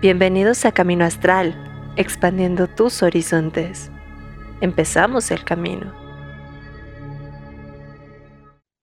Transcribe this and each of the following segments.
Bienvenidos a Camino Astral, expandiendo tus horizontes. Empezamos el camino.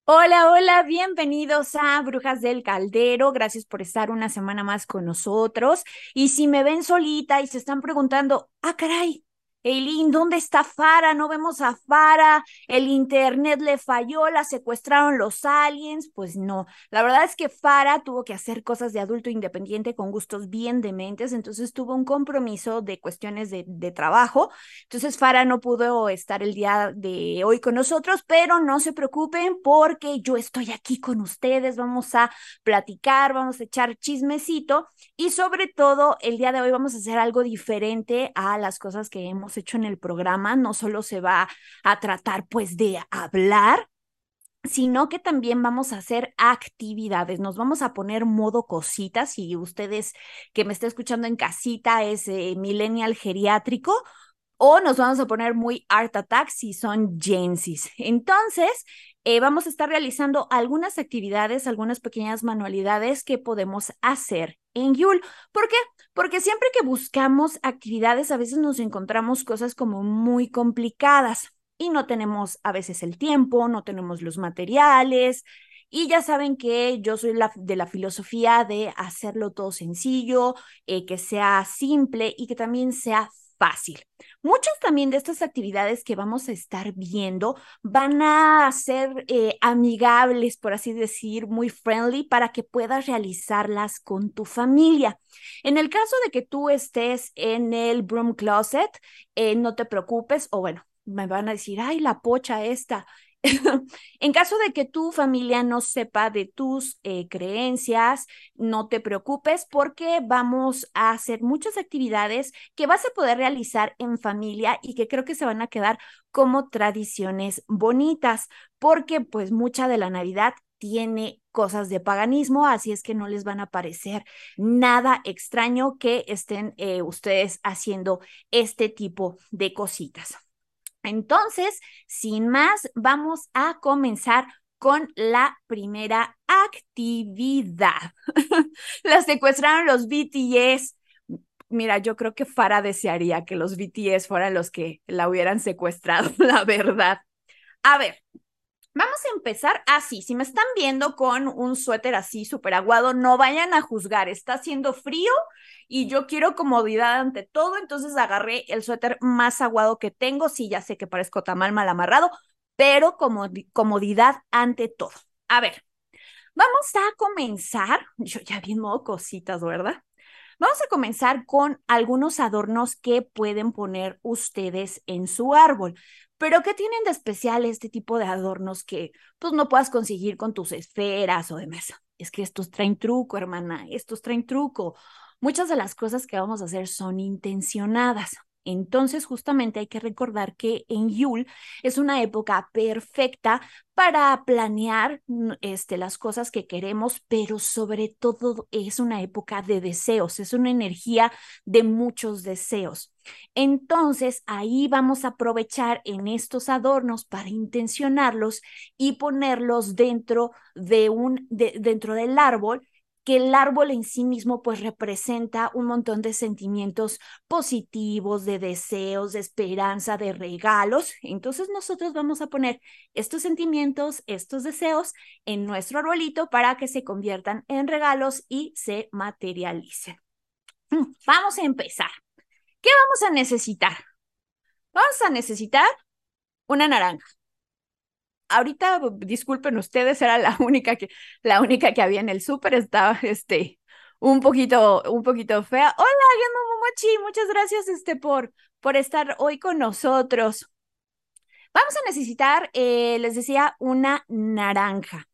Hola, hola, bienvenidos a Brujas del Caldero. Gracias por estar una semana más con nosotros. Y si me ven solita y se están preguntando, ah, caray, Eileen, ¿dónde está Fara? No vemos a Fara, el internet le falló, la secuestraron los aliens. Pues no, la verdad es que Fara tuvo que hacer cosas de adulto independiente con gustos bien dementes, entonces tuvo un compromiso de cuestiones de, de trabajo. Entonces Fara no pudo estar el día de hoy con nosotros, pero no se preocupen porque yo estoy aquí con ustedes, vamos a platicar, vamos a echar chismecito y sobre todo el día de hoy vamos a hacer algo diferente a las cosas que hemos hecho en el programa, no solo se va a tratar pues de hablar, sino que también vamos a hacer actividades, nos vamos a poner modo cositas. Y ustedes que me está escuchando en casita es eh, millennial geriátrico o nos vamos a poner muy art attack si son gensis. Entonces, eh, vamos a estar realizando algunas actividades, algunas pequeñas manualidades que podemos hacer en Yule. ¿Por qué? Porque siempre que buscamos actividades, a veces nos encontramos cosas como muy complicadas y no tenemos a veces el tiempo, no tenemos los materiales. Y ya saben que yo soy la, de la filosofía de hacerlo todo sencillo, eh, que sea simple y que también sea fácil. Muchas también de estas actividades que vamos a estar viendo van a ser eh, amigables, por así decir, muy friendly para que puedas realizarlas con tu familia. En el caso de que tú estés en el broom closet, eh, no te preocupes, o bueno, me van a decir, ay, la pocha esta, en caso de que tu familia no sepa de tus eh, creencias, no te preocupes porque vamos a hacer muchas actividades que vas a poder realizar en familia y que creo que se van a quedar como tradiciones bonitas, porque pues mucha de la Navidad tiene cosas de paganismo, así es que no les van a parecer nada extraño que estén eh, ustedes haciendo este tipo de cositas. Entonces, sin más, vamos a comenzar con la primera actividad. la secuestraron los BTS. Mira, yo creo que Farah desearía que los BTS fueran los que la hubieran secuestrado, la verdad. A ver, Vamos a empezar así. Si me están viendo con un suéter así súper aguado, no vayan a juzgar. Está haciendo frío y yo quiero comodidad ante todo, entonces agarré el suéter más aguado que tengo. Sí, ya sé que parezco tamal mal amarrado, pero comodidad ante todo. A ver, vamos a comenzar. Yo ya vi modo cositas, ¿verdad? Vamos a comenzar con algunos adornos que pueden poner ustedes en su árbol. Pero ¿qué tienen de especial este tipo de adornos que pues no puedas conseguir con tus esferas o demás? Es que estos traen truco, hermana, estos traen truco. Muchas de las cosas que vamos a hacer son intencionadas. Entonces, justamente hay que recordar que en Yule es una época perfecta para planear mm, este, las cosas que queremos, pero sobre todo es una época de deseos, es una energía de muchos deseos. Entonces, ahí vamos a aprovechar en estos adornos para intencionarlos y ponerlos dentro de un dentro del árbol que el árbol en sí mismo pues representa un montón de sentimientos positivos, de deseos, de esperanza, de regalos. Entonces nosotros vamos a poner estos sentimientos, estos deseos en nuestro arbolito para que se conviertan en regalos y se materialicen. Mm, vamos a empezar. ¿Qué vamos a necesitar? Vamos a necesitar una naranja ahorita, disculpen ustedes, era la única que, la única que había en el súper, estaba este, un poquito, un poquito fea. Hola, Yama Momochi, muchas gracias este, por, por estar hoy con nosotros. Vamos a necesitar, eh, les decía, una naranja.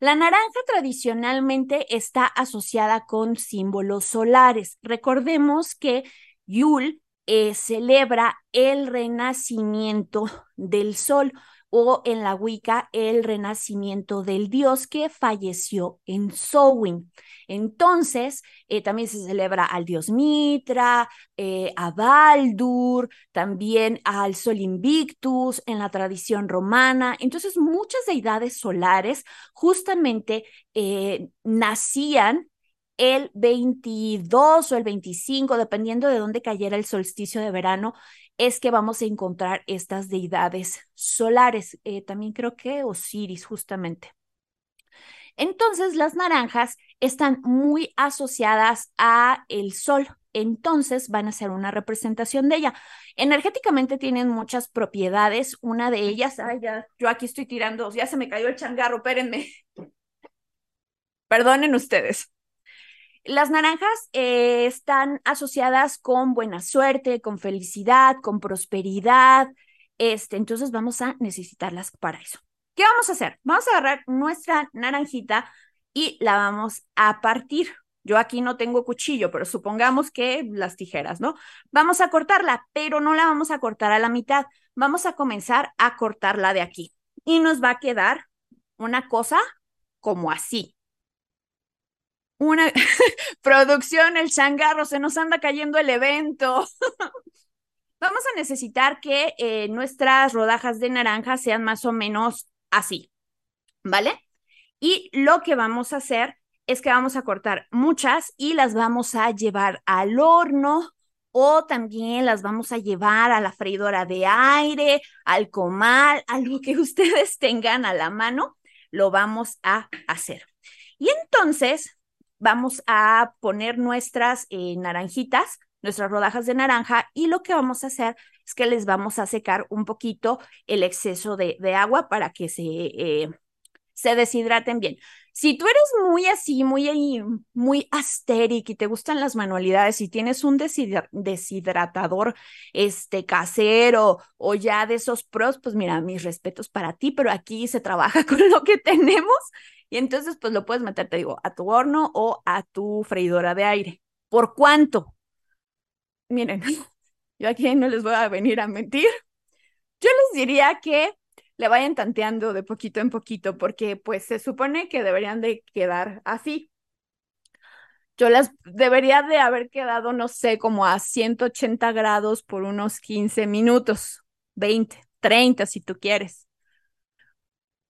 La naranja tradicionalmente está asociada con símbolos solares. Recordemos que Yule eh, celebra el renacimiento del sol o en la Wicca el renacimiento del dios que falleció en Samhain. Entonces, eh, también se celebra al dios Mitra, eh, a Baldur, también al Sol Invictus en la tradición romana. Entonces, muchas deidades solares justamente eh, nacían el 22 o el 25, dependiendo de dónde cayera el solsticio de verano, es que vamos a encontrar estas deidades solares. Eh, también creo que Osiris, justamente. Entonces, las naranjas están muy asociadas a el sol, entonces van a ser una representación de ella. Energéticamente tienen muchas propiedades, una de ellas, ay, ya, yo aquí estoy tirando, ya se me cayó el changarro, espérenme. Perdonen ustedes. Las naranjas eh, están asociadas con buena suerte, con felicidad, con prosperidad. Este, entonces vamos a necesitarlas para eso. ¿Qué vamos a hacer? Vamos a agarrar nuestra naranjita y la vamos a partir. Yo aquí no tengo cuchillo, pero supongamos que las tijeras, ¿no? Vamos a cortarla, pero no la vamos a cortar a la mitad. Vamos a comenzar a cortarla de aquí. Y nos va a quedar una cosa como así. Una producción, el changarro, se nos anda cayendo el evento. Vamos a necesitar que eh, nuestras rodajas de naranja sean más o menos así, ¿vale? Y lo que vamos a hacer es que vamos a cortar muchas y las vamos a llevar al horno o también las vamos a llevar a la freidora de aire, al comal, algo que ustedes tengan a la mano, lo vamos a hacer. Y entonces vamos a poner nuestras eh, naranjitas, nuestras rodajas de naranja y lo que vamos a hacer es que les vamos a secar un poquito el exceso de, agua para que se, eh, se deshidraten bien. Si tú eres muy así, muy, muy asteric y te gustan las manualidades y tienes un deshidratador este, casero o ya de esos pros, pues mira, mis respetos para ti, pero aquí se trabaja con lo que tenemos y entonces pues lo puedes meter, te digo, a tu horno o a tu freidora de aire. ¿Por cuánto? Miren, yo aquí no les voy a venir a mentir. Yo les diría que le vayan tanteando de poquito en poquito, porque pues se supone que deberían de quedar así. Yo las debería de haber quedado, no sé, como a 180 grados por unos 15 minutos, 20, 30 si tú quieres.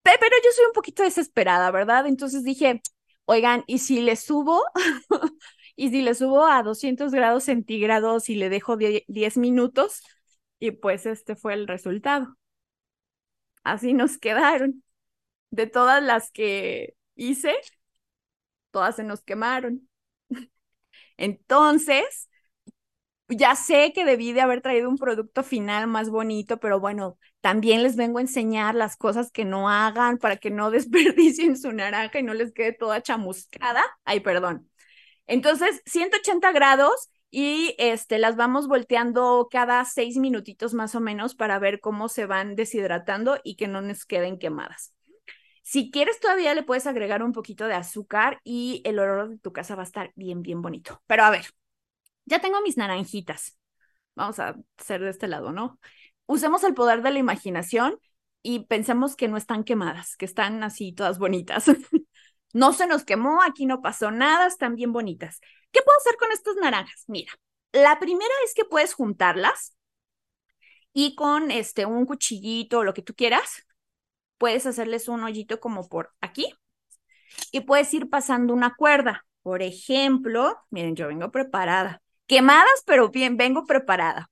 Pero yo soy un poquito desesperada, ¿verdad? Entonces dije, oigan, ¿y si le subo? y si le subo a 200 grados centígrados y le dejo 10 minutos, y pues este fue el resultado. Así nos quedaron. De todas las que hice, todas se nos quemaron. Entonces, ya sé que debí de haber traído un producto final más bonito, pero bueno, también les vengo a enseñar las cosas que no hagan para que no desperdicien su naranja y no les quede toda chamuscada. Ay, perdón. Entonces, 180 grados y este, las vamos volteando cada seis minutitos más o menos para ver cómo se van deshidratando y que no nos queden quemadas. Si quieres todavía le puedes agregar un poquito de azúcar y el olor de tu casa va a estar bien, bien bonito. Pero a ver, ya tengo mis naranjitas. Vamos a hacer de este lado, ¿no? Usemos el poder de la imaginación y pensemos que no están quemadas, que están así todas bonitas. No se nos quemó, aquí no pasó nada, están bien bonitas. ¿Qué puedo hacer con estas naranjas? Mira, la primera es que puedes juntarlas y con este un cuchillito o lo que tú quieras, puedes hacerles un hoyito como por aquí y puedes ir pasando una cuerda. Por ejemplo, miren, yo vengo preparada. Quemadas, pero bien, vengo preparada.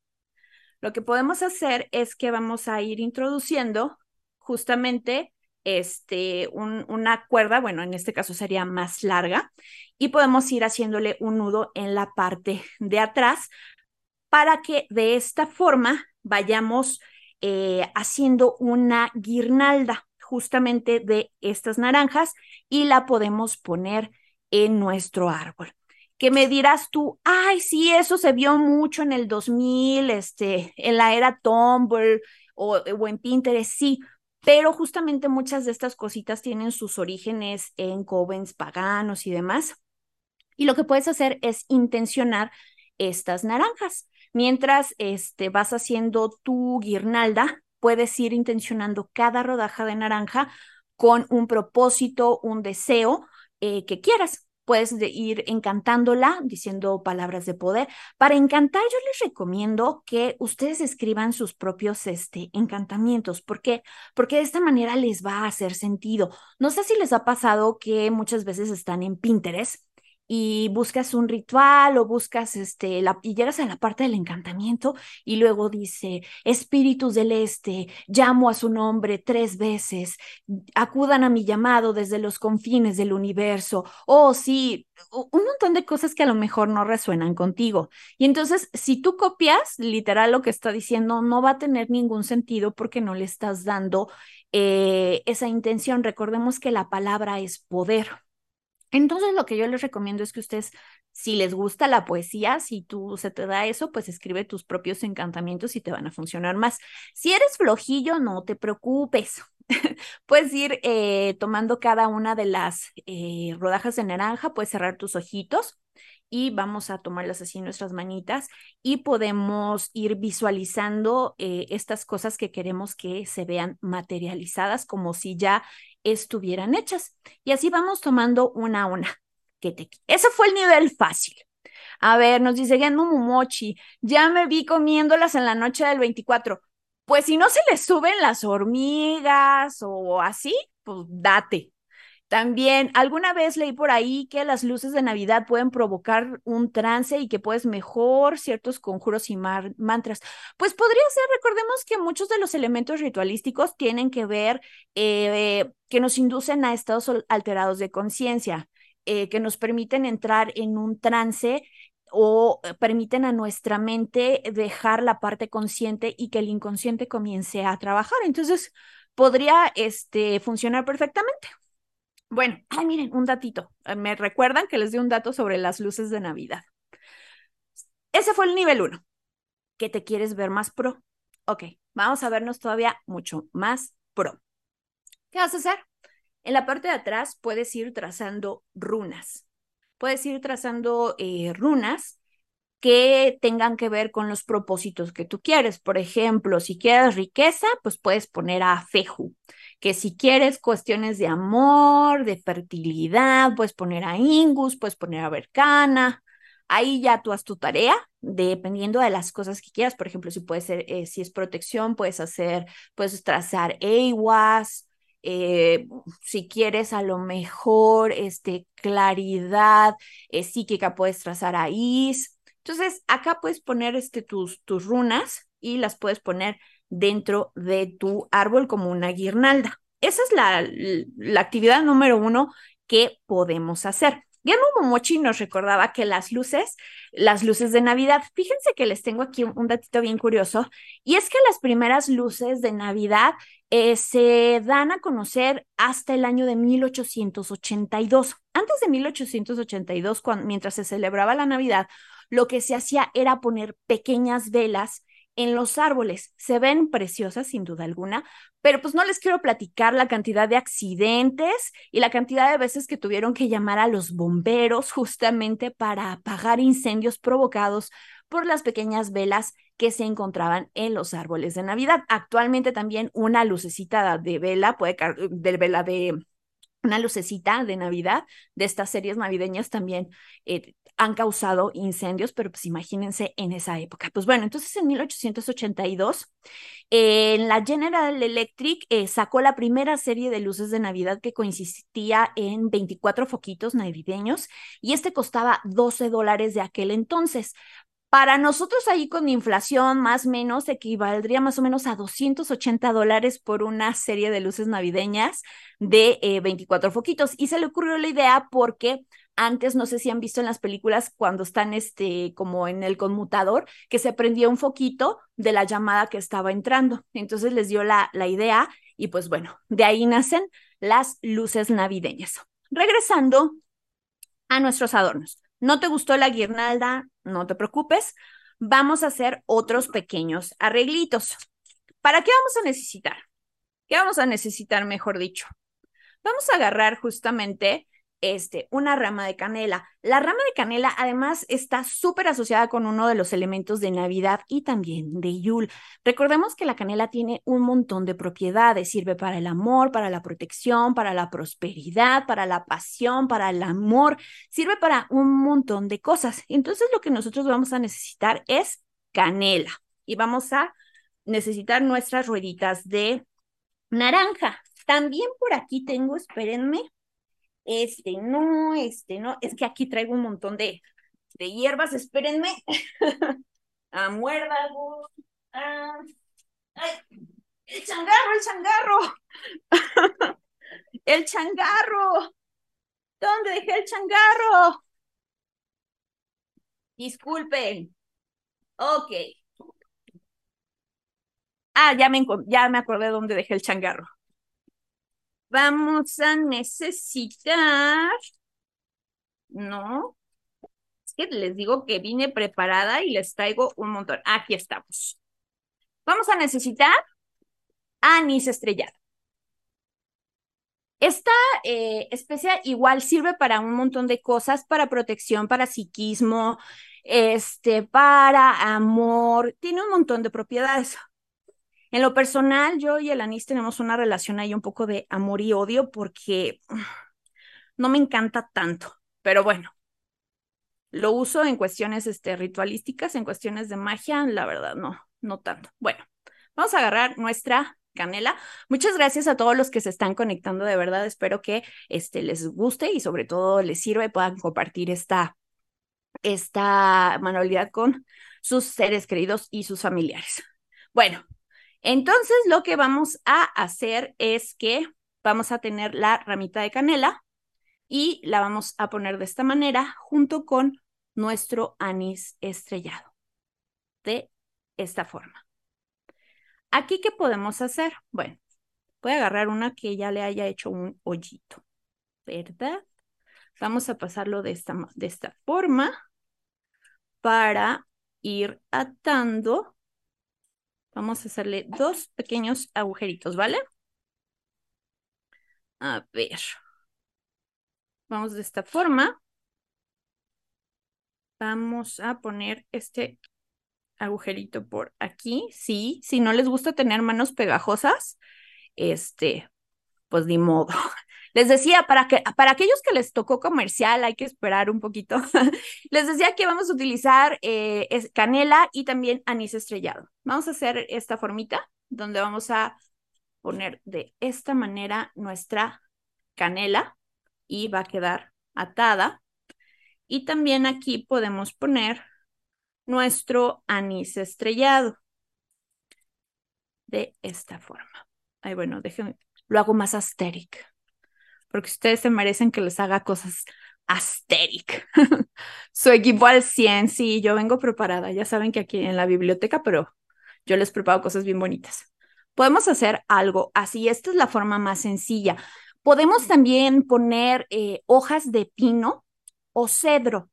Lo que podemos hacer es que vamos a ir introduciendo justamente este, una cuerda, bueno, en este caso sería más larga, y podemos ir haciéndole un nudo en la parte de atrás para que de esta forma vayamos eh, haciendo una guirnalda justamente de estas naranjas y la podemos poner en nuestro árbol. Que me dirás tú, ay, sí, eso se vio mucho en el 2000, este, en la era Tumblr o, o en Pinterest, sí, pero justamente muchas de estas cositas tienen sus orígenes en covens paganos y demás. Y lo que puedes hacer es intencionar estas naranjas. Mientras este, vas haciendo tu guirnalda, puedes ir intencionando cada rodaja de naranja con un propósito, un deseo eh, que quieras puedes ir encantándola diciendo palabras de poder. Para encantar, yo les recomiendo que ustedes escriban sus propios este, encantamientos. ¿Por qué? Porque de esta manera les va a hacer sentido. No sé si les ha pasado que muchas veces están en Pinterest y buscas un ritual o buscas este, y llegas a la parte del encantamiento y luego dice, espíritus del este, llamo a su nombre tres veces, acudan a mi llamado desde los confines del universo, oh sí, un montón de cosas que a lo mejor no resuenan contigo. Y entonces, si tú copias literal lo que está diciendo, no va a tener ningún sentido porque no le estás dando eh, esa intención. Recordemos que la palabra es poder. Entonces, lo que yo les recomiendo es que ustedes, si les gusta la poesía, si tú se te da eso, pues escribe tus propios encantamientos y te van a funcionar más. Si eres flojillo, no te preocupes. puedes ir eh, tomando cada una de las eh, rodajas de naranja, puedes cerrar tus ojitos y vamos a tomarlas así nuestras manitas y podemos ir visualizando eh, estas cosas que queremos que se vean materializadas como si ya estuvieran hechas. Y así vamos tomando una a una. Ese fue el nivel fácil. A ver, nos dice Genmo Mumochi, ya me vi comiéndolas en la noche del 24. Pues si no se les suben las hormigas o así, pues date. También alguna vez leí por ahí que las luces de Navidad pueden provocar un trance y que puedes mejor ciertos conjuros y mantras. Pues podría ser, recordemos que muchos de los elementos ritualísticos tienen que ver eh, que nos inducen a estados alterados de conciencia, eh, que nos permiten entrar en un trance o eh, permiten a nuestra mente dejar la parte consciente y que el inconsciente comience a trabajar. Entonces, podría este, funcionar perfectamente. Bueno, ay, miren, un datito. Eh, me recuerdan que les di un dato sobre las luces de Navidad. Ese fue el nivel uno. ¿Que te quieres ver más pro? Ok, vamos a vernos todavía mucho más pro. ¿Qué vas a hacer? En la parte de atrás puedes ir trazando runas. Puedes ir trazando eh, runas que tengan que ver con los propósitos que tú quieres. Por ejemplo, si quieres riqueza, pues puedes poner a Feju que si quieres cuestiones de amor, de fertilidad, puedes poner a Ingus, puedes poner a Bercana. Ahí ya tú haz tu tarea, dependiendo de las cosas que quieras. Por ejemplo, si puede ser, eh, si es protección, puedes hacer, puedes trazar EIWAS. Eh, si quieres a lo mejor este, claridad eh, psíquica, puedes trazar a Is. Entonces, acá puedes poner este, tus, tus runas y las puedes poner dentro de tu árbol como una guirnalda. Esa es la, la actividad número uno que podemos hacer. Guillermo Momochi nos recordaba que las luces, las luces de Navidad, fíjense que les tengo aquí un, datito bien curioso, y es que las primeras luces de Navidad eh, se dan a conocer hasta el año de 1882. Antes de 1882, cuando, mientras se celebraba la Navidad, lo que se hacía era poner pequeñas velas en los árboles. Se ven preciosas, sin duda alguna, pero pues no les quiero platicar la cantidad de accidentes y la cantidad de veces que tuvieron que llamar a los bomberos justamente para apagar incendios provocados por las pequeñas velas que se encontraban en los árboles de Navidad. Actualmente también una lucecita de vela puede de vela de una lucecita de Navidad de estas series navideñas también eh, han causado incendios, pero pues imagínense en esa época. Pues bueno, entonces en 1882, en la General Electric eh, sacó la primera serie de luces de Navidad que consistía en 24 foquitos navideños y este costaba 12 dólares de aquel entonces. Para nosotros ahí con inflación más o menos equivaldría más o menos a 280 dólares por una serie de luces navideñas de 24 eh, foquitos. Y se le ocurrió la idea porque antes, no sé si han visto en las películas cuando están este, como en el conmutador, que se prendía un foquito de la llamada que estaba entrando. Entonces les dio la, la idea y pues bueno, de ahí nacen las luces navideñas. Regresando a nuestros adornos. ¿No te gustó la guirnalda? No te preocupes. Vamos a hacer otros pequeños arreglitos. ¿Para qué vamos a necesitar? ¿Qué vamos a necesitar, mejor dicho? Vamos a agarrar justamente este, una rama de canela. La rama de canela además está súper asociada con uno de los elementos de Navidad y también de Yule. Recordemos que la canela tiene un montón de propiedades, sirve para el amor, para la protección, para la prosperidad, para la pasión, para el amor, sirve para un montón de cosas. Entonces lo que nosotros vamos a necesitar es canela y vamos a necesitar nuestras rueditas de naranja. También por aquí tengo, espérenme, Este no, este no. Es que aquí traigo un montón de, de hierbas, espérenme. a muérdago. Ah, ay, el changarro, el changarro. el changarro. ¿Dónde dejé el changarro? Disculpen. Ok. Ah, ya me, ya me acordé dónde dejé el changarro. Vamos a necesitar... No. Es que les digo que vine preparada y les traigo un montón. Aquí estamos. Vamos a necesitar anís estrellado. Esta eh, especia igual sirve para un montón de cosas, para protección, para psiquismo, este, para amor, tiene un montón de propiedades. En lo personal, yo y el anís tenemos una relación ahí un poco de amor y odio porque no me encanta tanto, pero bueno, lo uso en cuestiones este, ritualísticas, en cuestiones de magia, la verdad, no, no tanto. Bueno, vamos a agarrar nuestra canela. Muchas gracias a todos los que se están conectando, de verdad, espero que este, les guste y sobre todo les sirva y puedan compartir esta, esta manualidad con sus seres queridos y sus familiares. Bueno, entonces, lo que vamos a hacer es que vamos a tener la ramita de canela y la vamos a poner de esta manera junto con nuestro anís estrellado. De esta forma. Aquí, ¿qué podemos hacer? Bueno, voy a agarrar una que ya le haya hecho un hoyito, ¿verdad? Vamos a pasarlo de esta, de esta forma para ir atando Vamos a hacerle dos pequeños agujeritos, ¿vale? A ver. Vamos de esta forma. Vamos a poner este agujerito por aquí. Sí, si no les gusta tener manos pegajosas, este, pues ni modo. Les decía, para, que, para aquellos que les tocó comercial, hay que esperar un poquito. les decía que vamos a utilizar eh, canela y también anís estrellado. Vamos a hacer esta formita donde vamos a poner de esta manera nuestra canela y va a quedar atada. Y también aquí podemos poner nuestro anís estrellado de esta forma. Ay, bueno, déjenme, lo hago más asteric porque ustedes se merecen que les haga cosas asteric. Su equipo al 100, sí, yo vengo preparada. Ya saben que aquí en la biblioteca, pero yo les preparo cosas bien bonitas. Podemos hacer algo así. Esta es la forma más sencilla. Podemos también poner eh, hojas de pino o cedro.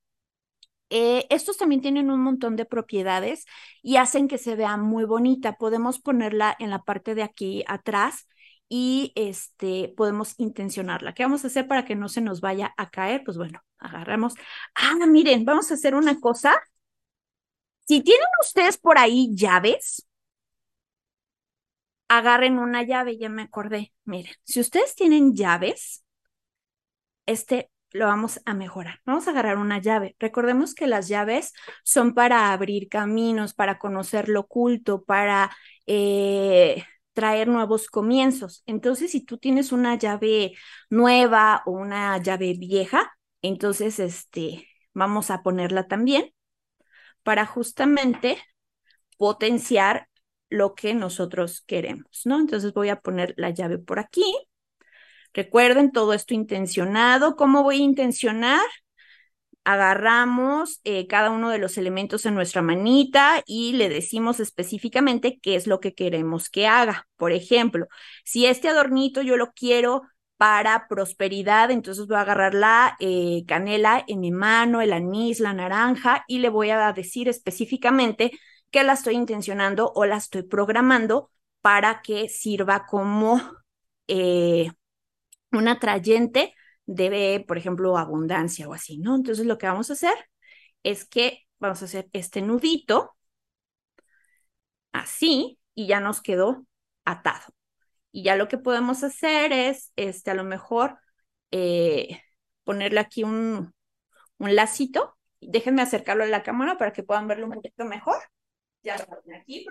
Eh, estos también tienen un montón de propiedades y hacen que se vea muy bonita. Podemos ponerla en la parte de aquí atrás y este, podemos intencionarla. ¿Qué vamos a hacer para que no se nos vaya a caer? Pues bueno, agarramos. Ah, miren, vamos a hacer una cosa. Si tienen ustedes por ahí llaves, agarren una llave, ya me acordé. Miren, si ustedes tienen llaves, este lo vamos a mejorar. Vamos a agarrar una llave. Recordemos que las llaves son para abrir caminos, para conocer lo oculto, para eh, traer nuevos comienzos. Entonces, si tú tienes una llave nueva o una llave vieja, entonces este, vamos a ponerla también para justamente potenciar lo que nosotros queremos, ¿no? Entonces voy a poner la llave por aquí. Recuerden todo esto intencionado. ¿Cómo voy a intencionar? Agarramos eh, cada uno de los elementos en nuestra manita y le decimos específicamente qué es lo que queremos que haga. Por ejemplo, si este adornito yo lo quiero para prosperidad, entonces voy a agarrar la eh, canela en mi mano, el anís, la naranja y le voy a decir específicamente que la estoy intencionando o la estoy programando para que sirva como eh, un atrayente debe, por ejemplo, abundancia o así, ¿no? Entonces lo que vamos a hacer es que vamos a hacer este nudito así y ya nos quedó atado. Y ya lo que podemos hacer es, este, a lo mejor, eh, ponerle aquí un, un lacito. Déjenme acercarlo a la cámara para que puedan verlo un poquito mejor. Ya, aquí,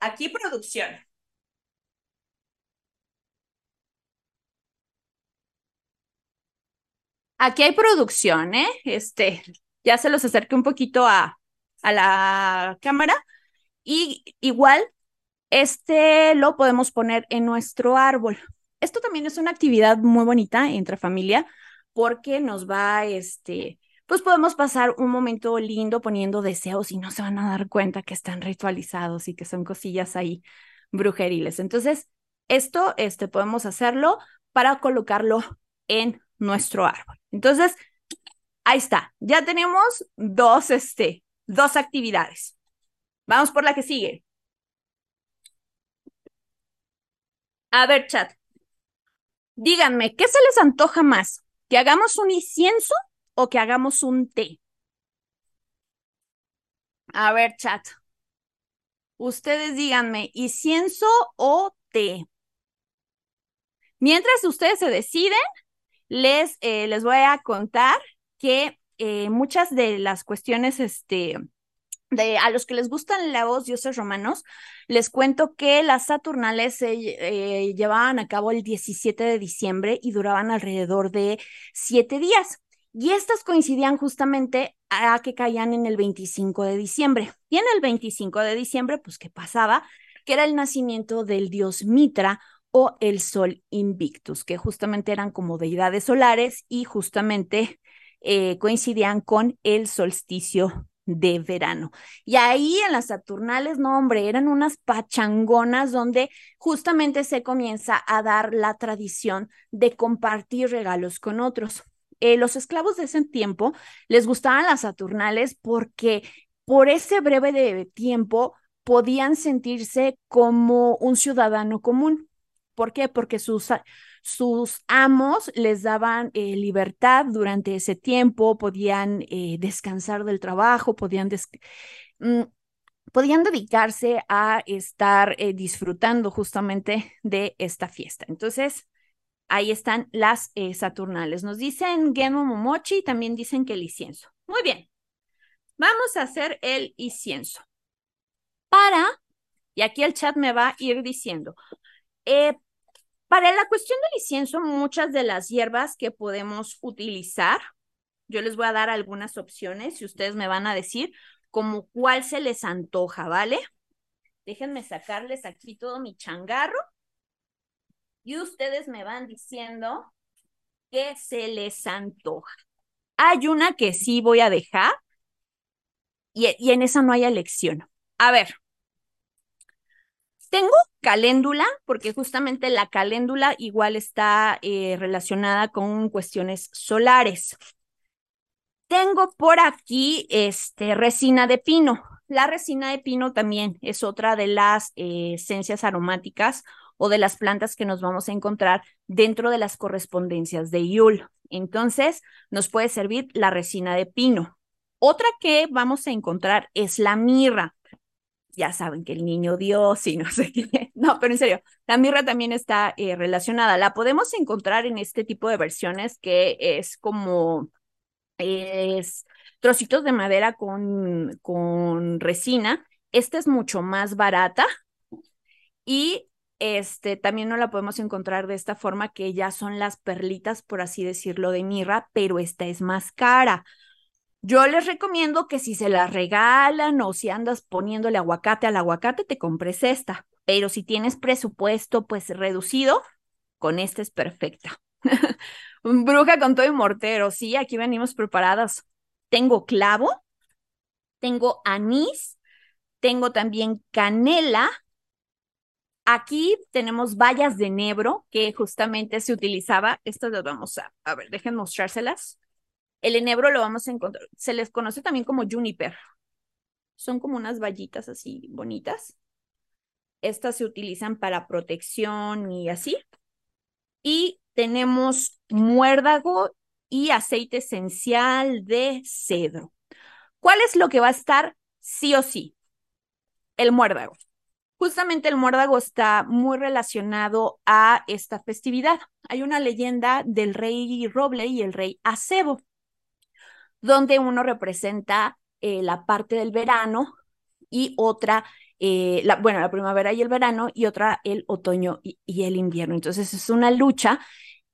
aquí producción. Aquí hay producción, ¿eh? Este, ya se los acerqué un poquito a, a la cámara. Y igual, este lo podemos poner en nuestro árbol. Esto también es una actividad muy bonita entre familia porque nos va, este, pues podemos pasar un momento lindo poniendo deseos y no se van a dar cuenta que están ritualizados y que son cosillas ahí brujeriles. Entonces, esto, este, podemos hacerlo para colocarlo en nuestro árbol. Entonces, ahí está. Ya tenemos dos, este, dos actividades. Vamos por la que sigue. A ver, chat. Díganme, ¿qué se les antoja más? ¿Que hagamos un incienso o que hagamos un té? A ver, chat. Ustedes díganme, ¿incienso o té? Mientras ustedes se deciden, les, eh, les voy a contar que eh, muchas de las cuestiones, este, de, a los que les gustan los dioses romanos, les cuento que las Saturnales se eh, llevaban a cabo el 17 de diciembre y duraban alrededor de siete días. Y estas coincidían justamente a que caían en el 25 de diciembre. Y en el 25 de diciembre, pues, ¿qué pasaba? Que era el nacimiento del dios Mitra o el sol Invictus, que justamente eran como deidades solares y justamente eh, coincidían con el solsticio de verano. Y ahí en las Saturnales, no, hombre, eran unas pachangonas donde justamente se comienza a dar la tradición de compartir regalos con otros. Eh, los esclavos de ese tiempo les gustaban las Saturnales porque por ese breve tiempo podían sentirse como un ciudadano común. ¿Por qué? Porque sus, sus amos les daban eh, libertad durante ese tiempo, podían eh, descansar del trabajo, podían, mm, podían dedicarse a estar eh, disfrutando justamente de esta fiesta. Entonces, ahí están las Saturnales. Nos dicen Gemo Momochi, también dicen que el incienso. Muy bien, vamos a hacer el incienso. Para, y aquí el chat me va a ir diciendo, para la cuestión del incienso, muchas de las hierbas que podemos utilizar, yo les voy a dar algunas opciones y ustedes me van a decir como cuál se les antoja, ¿vale? Déjenme sacarles aquí todo mi changarro y ustedes me van diciendo qué se les antoja. Hay una que sí voy a dejar y, y en esa no hay elección. A ver, tengo caléndula, porque justamente la caléndula igual está eh, relacionada con cuestiones solares. Tengo por aquí este, resina de pino. La resina de pino también es otra de las eh, esencias aromáticas o de las plantas que nos vamos a encontrar dentro de las correspondencias de Yule. Entonces, nos puede servir la resina de pino. Otra que vamos a encontrar es la mirra ya saben que el niño Dios y no sé qué. No, pero en serio, la mirra también está eh, relacionada. La podemos encontrar en este tipo de versiones que es como es trocitos de madera con, con resina. Esta es mucho más barata y este también no la podemos encontrar de esta forma que ya son las perlitas, por así decirlo, de mirra, pero esta es más cara. Yo les recomiendo que si se la regalan o si andas poniéndole aguacate al aguacate, te compres esta. Pero si tienes presupuesto pues reducido, con esta es perfecta. Bruja con todo y mortero, sí, aquí venimos preparadas. Tengo clavo, tengo anís, tengo también canela. Aquí tenemos bayas de nebro que justamente se utilizaba. Estas las vamos a, a ver, dejen mostrárselas. El enebro lo vamos a encontrar, se les conoce también como juniper. Son como unas vallitas así bonitas. Estas se utilizan para protección y así. Y tenemos muérdago y aceite esencial de cedro. ¿Cuál es lo que va a estar sí o sí? El muérdago. Justamente el muérdago está muy relacionado a esta festividad. Hay una leyenda del rey Roble y el rey Acebo donde uno representa eh, la parte del verano y otra, eh, la, bueno, la primavera y el verano y otra el otoño y, el invierno. Entonces es una lucha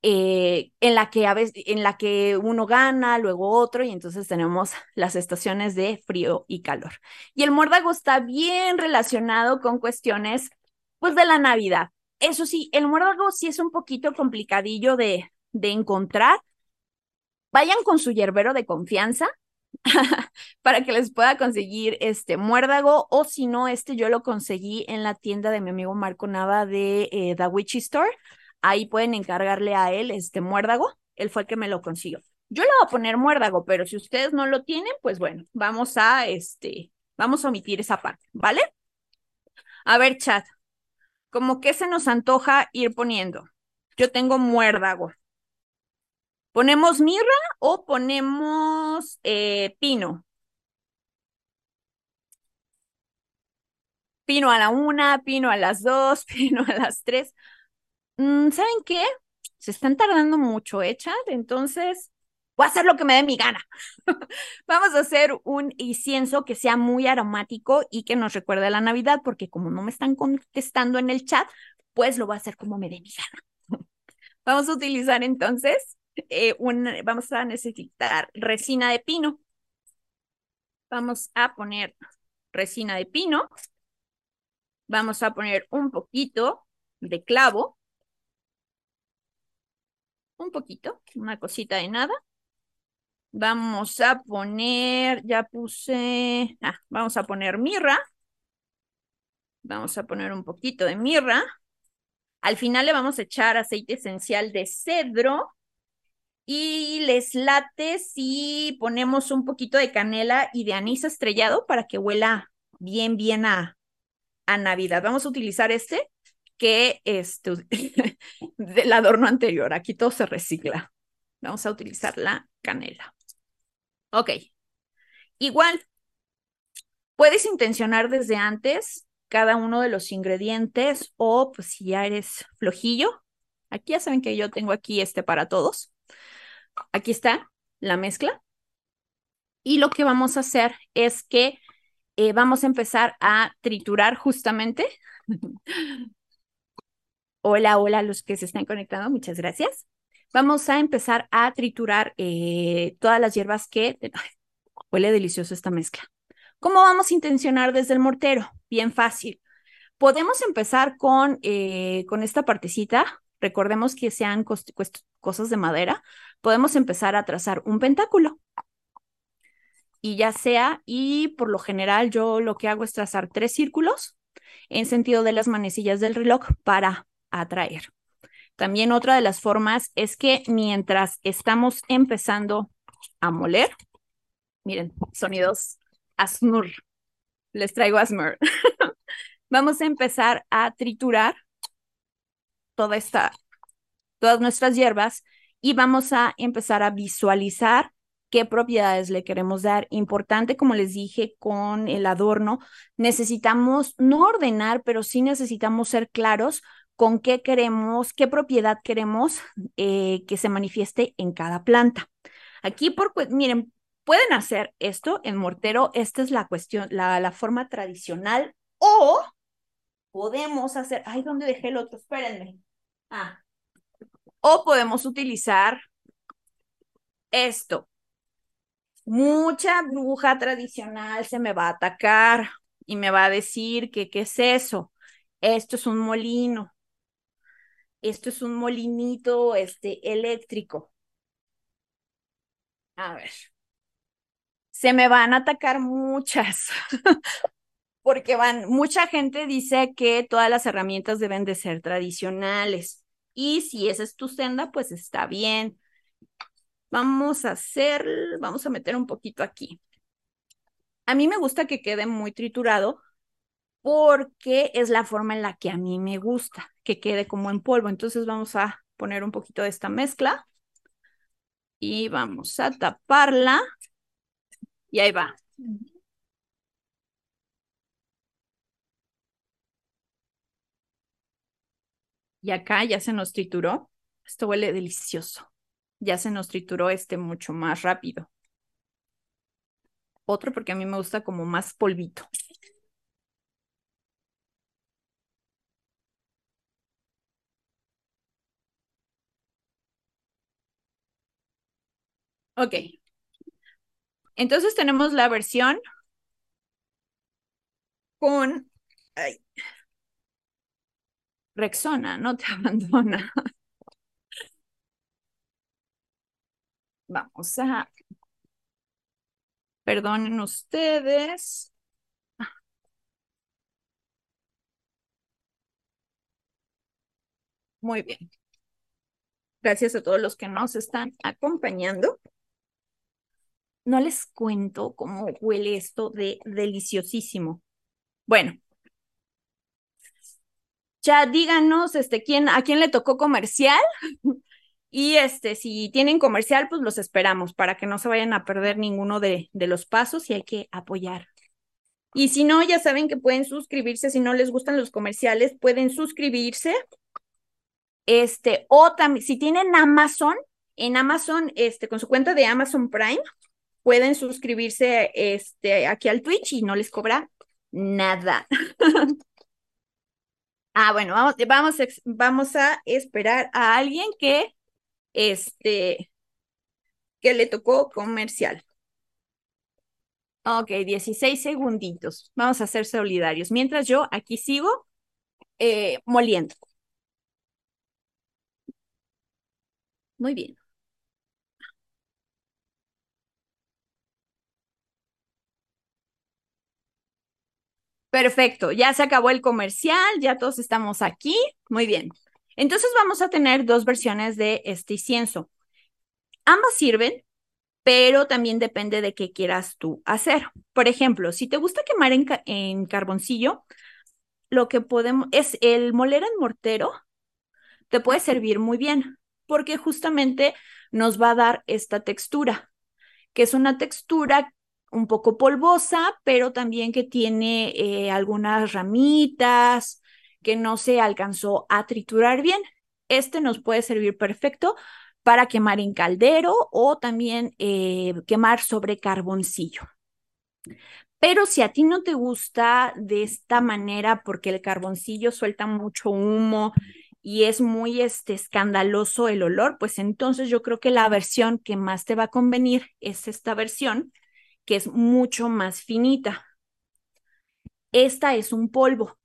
eh, en, la que a veces, en la que uno gana, luego otro, y entonces tenemos las estaciones de frío y calor. Y el muérdago está bien relacionado con cuestiones, pues, de la Navidad. Eso sí, el muérdago sí es un poquito complicadillo de, de encontrar. Vayan con su yerbero de confianza para que les pueda conseguir este muérdago o si no, este yo lo conseguí en la tienda de mi amigo Marco Nava de eh, The Witchy Store. Ahí pueden encargarle a él este muérdago. Él fue el que me lo consiguió. Yo le voy a poner muérdago, pero si ustedes no lo tienen, pues bueno, vamos a este, vamos a omitir esa parte, ¿vale? A ver, chat, ¿cómo que se nos antoja ir poniendo? Yo tengo muérdago. ¿Ponemos mirra o ponemos eh, pino? Pino a la una, pino a las dos, pino a las tres. Mm, ¿Saben qué? Se están tardando mucho, ¿eh, chat? Entonces, voy a hacer lo que me dé mi gana. Vamos a hacer un incienso que sea muy aromático y que nos recuerde la Navidad, porque como no me están contestando en el chat, pues lo voy a hacer como me dé mi gana. Vamos a utilizar entonces eh, vamos a necesitar resina de pino. Vamos a poner resina de pino. Vamos a poner un poquito de clavo. Un poquito, una cosita de nada. Vamos a poner, ya puse, ah, vamos a poner mirra. Vamos a poner un poquito de mirra. Al final le vamos a echar aceite esencial de cedro y les late si ponemos un poquito de canela y de anís estrellado para que huela bien, bien a, a Navidad. Vamos a utilizar este que es este, del adorno anterior. Aquí todo se recicla. Vamos a utilizar la canela. Ok. Igual, puedes intencionar desde antes cada uno de los ingredientes o pues si ya eres flojillo. Aquí ya saben que yo tengo aquí este para todos aquí está la mezcla. Y lo que vamos a hacer es que eh, vamos a empezar a triturar justamente. hola, hola, los que se están conectando, muchas gracias. Vamos a empezar a triturar eh, todas las hierbas que... huele delicioso esta mezcla. ¿Cómo vamos a intencionar desde el mortero? Bien fácil. Podemos empezar con, eh, con esta partecita recordemos que sean cosas de madera, podemos empezar a trazar un pentáculo. Y ya sea, y por lo general yo lo que hago es trazar tres círculos en sentido de las manecillas del reloj para atraer. También otra de las formas es que mientras estamos empezando a moler, miren, sonidos asmur, les traigo asmur. Vamos a empezar a triturar toda esta, todas nuestras hierbas y vamos a empezar a visualizar qué propiedades le queremos dar. Importante, como les dije, con el adorno, necesitamos no ordenar, pero sí necesitamos ser claros con qué queremos, qué propiedad queremos eh, que se manifieste en cada planta. Aquí, por, miren, pueden hacer esto en mortero, esta es la cuestión, la, la forma tradicional, o podemos hacer, ay, ¿dónde dejé el otro? Espérenme. Ah. O podemos utilizar esto. Mucha bruja tradicional se me va a atacar y me va a decir que qué es eso. Esto es un molino. Esto es un molinito este, eléctrico. A ver. Se me van a atacar muchas. porque van, mucha gente dice que todas las herramientas deben de ser tradicionales. Y si esa es tu senda, pues está bien. Vamos a hacer, vamos a meter un poquito aquí. A mí me gusta que quede muy triturado porque es la forma en la que a mí me gusta, que quede como en polvo. Entonces vamos a poner un poquito de esta mezcla y vamos a taparla y ahí va. Y acá ya se nos trituró. Esto huele delicioso. Ya se nos trituró este mucho más rápido. Otro porque a mí me gusta como más polvito. Ok. Entonces tenemos la versión con Rexona, no te abandona. Vamos a... Perdonen ustedes. Muy bien. Gracias a todos los que nos están acompañando. No les cuento cómo huele esto de deliciosísimo. Bueno, ya díganos este, quién, a quién le tocó comercial. Y este, si tienen comercial, pues los esperamos para que no se vayan a perder ninguno de, de los pasos y hay que apoyar. Y si no, ya saben que pueden suscribirse. Si no les gustan los comerciales, pueden suscribirse. Este, o también, si tienen Amazon, en Amazon, este, con su cuenta de Amazon Prime, pueden suscribirse este, aquí al Twitch y no les cobra nada. ah, bueno, vamos, vamos, vamos a esperar a alguien que, este, que le tocó comercial. Ok, 16 segunditos. Vamos a ser solidarios. Mientras yo aquí sigo eh, moliendo. Muy bien. Perfecto, ya se acabó el comercial, ya todos estamos aquí. Muy bien. Entonces vamos a tener dos versiones de este incienso. Ambas sirven, pero también depende de qué quieras tú hacer. Por ejemplo, si te gusta quemar en, en carboncillo, lo que podemos es el moler en mortero, te puede servir muy bien, porque justamente nos va a dar esta textura, que es una textura un poco polvosa, pero también que tiene eh, algunas ramitas que no se alcanzó a triturar bien. Este nos puede servir perfecto para quemar en caldero o también eh, quemar sobre carboncillo. Pero si a ti no te gusta de esta manera porque el carboncillo suelta mucho humo y es muy este, escandaloso el olor, pues entonces yo creo que la versión que más te va a convenir es esta versión que es mucho más finita. Esta es un polvo.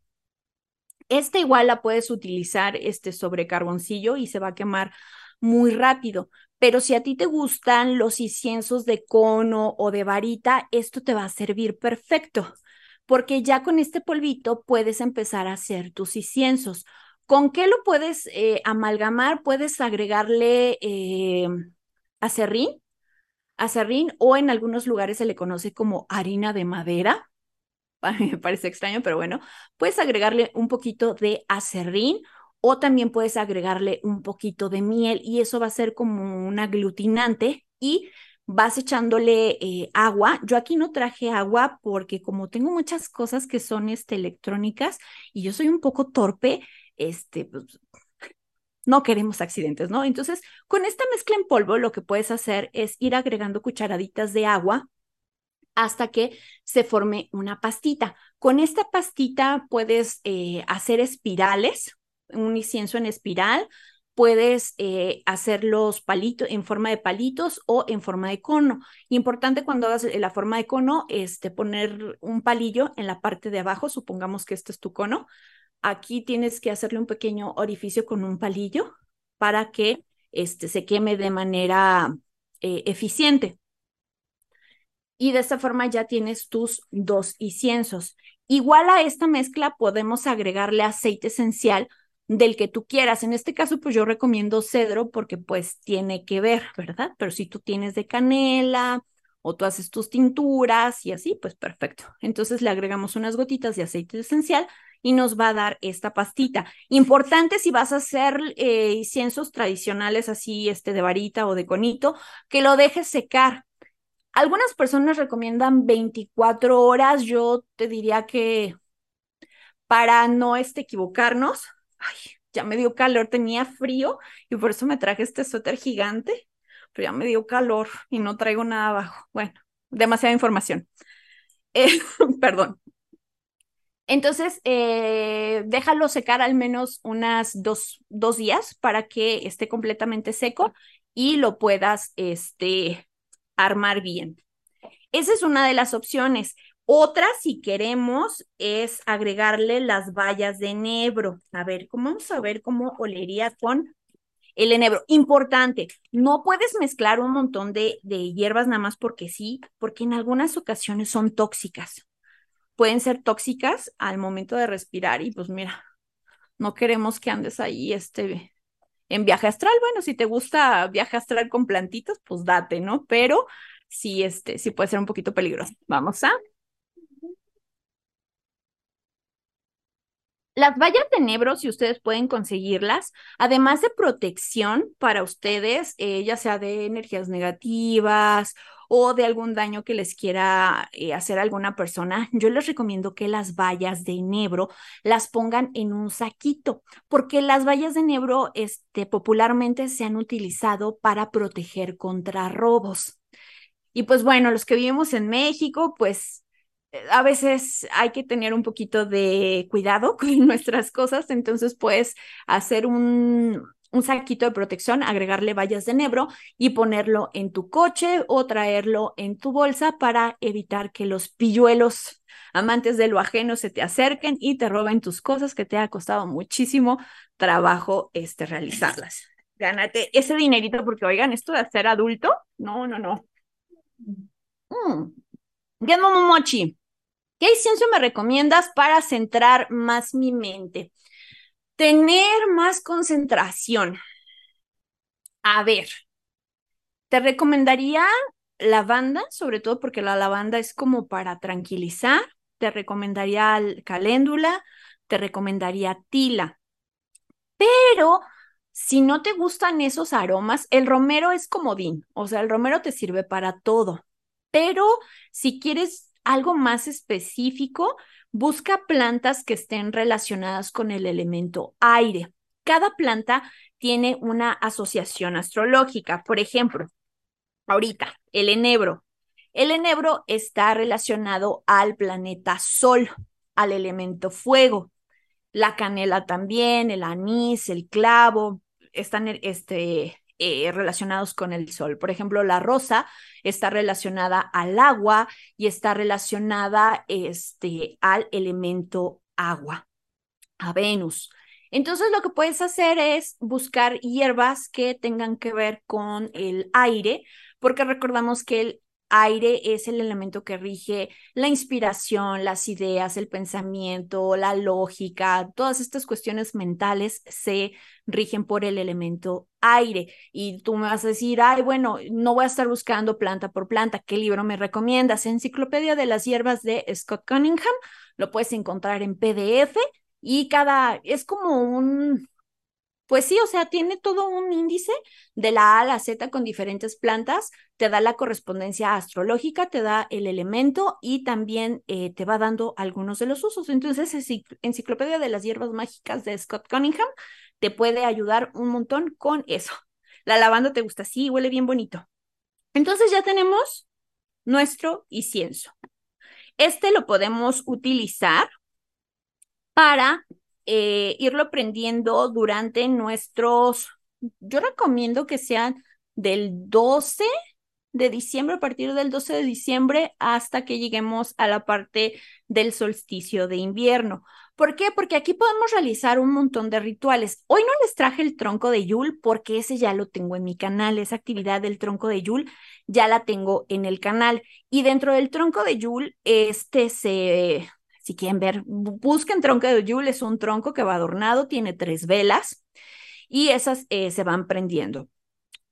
Esta igual la puedes utilizar este sobre carboncillo y se va a quemar muy rápido. Pero si a ti te gustan los inciensos de cono o de varita, esto te va a servir perfecto, porque ya con este polvito puedes empezar a hacer tus inciensos. ¿Con qué lo puedes eh, amalgamar? Puedes agregarle eh, acerrín, acerrín o en algunos lugares se le conoce como harina de madera. Me parece extraño, pero bueno, puedes agregarle un poquito de acerrín o también puedes agregarle un poquito de miel y eso va a ser como un aglutinante y vas echándole eh, agua. Yo aquí no traje agua porque como tengo muchas cosas que son este, electrónicas y yo soy un poco torpe, este, pues, no queremos accidentes, ¿no? Entonces, con esta mezcla en polvo, lo que puedes hacer es ir agregando cucharaditas de agua hasta que se forme una pastita. Con esta pastita puedes eh, hacer espirales, un incienso en espiral, puedes eh, hacer los palitos en forma de palitos o en forma de cono. Importante cuando hagas la forma de cono, este, poner un palillo en la parte de abajo, supongamos que este es tu cono, Aquí tienes que hacerle un pequeño orificio con un palillo para que este, se queme de manera eh, eficiente. Y de esta forma ya tienes tus dos inciensos. Igual a esta mezcla podemos agregarle aceite esencial del que tú quieras. En este caso, pues yo recomiendo cedro porque pues tiene que ver, ¿verdad? Pero si tú tienes de canela o tú haces tus tinturas y así, pues perfecto. Entonces le agregamos unas gotitas de aceite esencial y nos va a dar esta pastita. Importante si vas a hacer eh, tradicionales así, este de varita o de conito, que lo dejes secar. Algunas personas recomiendan 24 horas, yo te diría que para no este, equivocarnos, ay, ya me dio calor, tenía frío y por eso me traje este suéter gigante, pero ya me dio calor y no traigo nada abajo. Bueno, demasiada información. Eh, perdón. Entonces, eh, déjalo secar al menos unas dos, dos, días para que esté completamente seco y lo puedas este, armar bien. Esa es una de las opciones. Otra, si queremos, es agregarle las bayas de enebro. A ver, vamos a ver cómo olería con el enebro. Importante, no puedes mezclar un montón de, de hierbas nada más porque sí, porque en algunas ocasiones son tóxicas. Pueden ser tóxicas al momento de respirar y pues mira, no queremos que andes ahí este, en viaje astral. Bueno, si te gusta viaje astral con plantitas, pues date, ¿no? Pero sí, este, sí puede ser un poquito peligroso. Vamos a Las vallas de Nebro, si ustedes pueden conseguirlas, además de protección para ustedes, eh, ya sea de energías negativas o de algún daño que les quiera eh, hacer alguna persona, yo les recomiendo que las vallas de enebro las pongan en un saquito, porque las vallas de enebro este, popularmente se han utilizado para proteger contra robos. Y pues bueno, los que vivimos en México, pues a veces hay que tener un poquito de cuidado con nuestras cosas, entonces puedes hacer un, un saquito de protección, agregarle vallas de nebro y ponerlo en tu coche o traerlo en tu bolsa para evitar que los pilluelos amantes de lo ajeno se te acerquen y te roben tus cosas que te ha costado muchísimo trabajo este, realizarlas. Gánate ese dinerito porque, oigan, esto de ser adulto, no, no, no. Mm. Mochi, ¿qué incienso me recomiendas para centrar más mi mente? Tener más concentración. A ver, te recomendaría lavanda, sobre todo porque la lavanda es como para tranquilizar. Te recomendaría caléndula, te recomendaría tila. Pero si no te gustan esos aromas, el romero es comodín, o sea, el romero te sirve para todo. Pero si quieres algo más específico, busca plantas que estén relacionadas con el elemento aire. Cada planta tiene una asociación astrológica. Por ejemplo, ahorita, el enebro. El enebro está relacionado al planeta Sol, al elemento fuego. La canela también, el anís, el clavo, están este, eh, relacionados con el sol. Por ejemplo, la rosa está relacionada al agua y está relacionada este, al elemento agua, a Venus. Entonces lo que puedes hacer es buscar hierbas que tengan que ver con el aire, porque recordamos que el aire es el elemento que rige la inspiración, las ideas, el pensamiento, la lógica, todas estas cuestiones mentales se rigen por el elemento aire. Y tú me vas a decir, ay, bueno, no voy a estar buscando planta por planta, ¿qué libro me recomiendas? Enciclopedia de las hierbas de Scott Cunningham, lo puedes encontrar en PDF y cada, es como un, pues sí, o sea, tiene todo un índice de la A a la Z con diferentes plantas, te da la correspondencia astrológica, te da el elemento y también eh, te va dando algunos de los usos. Entonces, Enciclopedia de las Hierbas Mágicas de Scott Cunningham te puede ayudar un montón con eso. La lavanda te gusta, sí, huele bien bonito. Entonces ya tenemos nuestro incienso. Este lo podemos utilizar para eh, irlo prendiendo durante nuestros, yo recomiendo que sean del 12 de diciembre, a partir del 12 de diciembre hasta que lleguemos a la parte del solsticio de invierno. ¿Por qué? Porque aquí podemos realizar un montón de rituales. Hoy no les traje el tronco de Yul porque ese ya lo tengo en mi canal. Esa actividad del tronco de Yul ya la tengo en el canal. Y dentro del tronco de Yul, este se, si quieren ver, busquen tronco de Yule, es un tronco que va adornado, tiene tres velas y esas eh, se van prendiendo.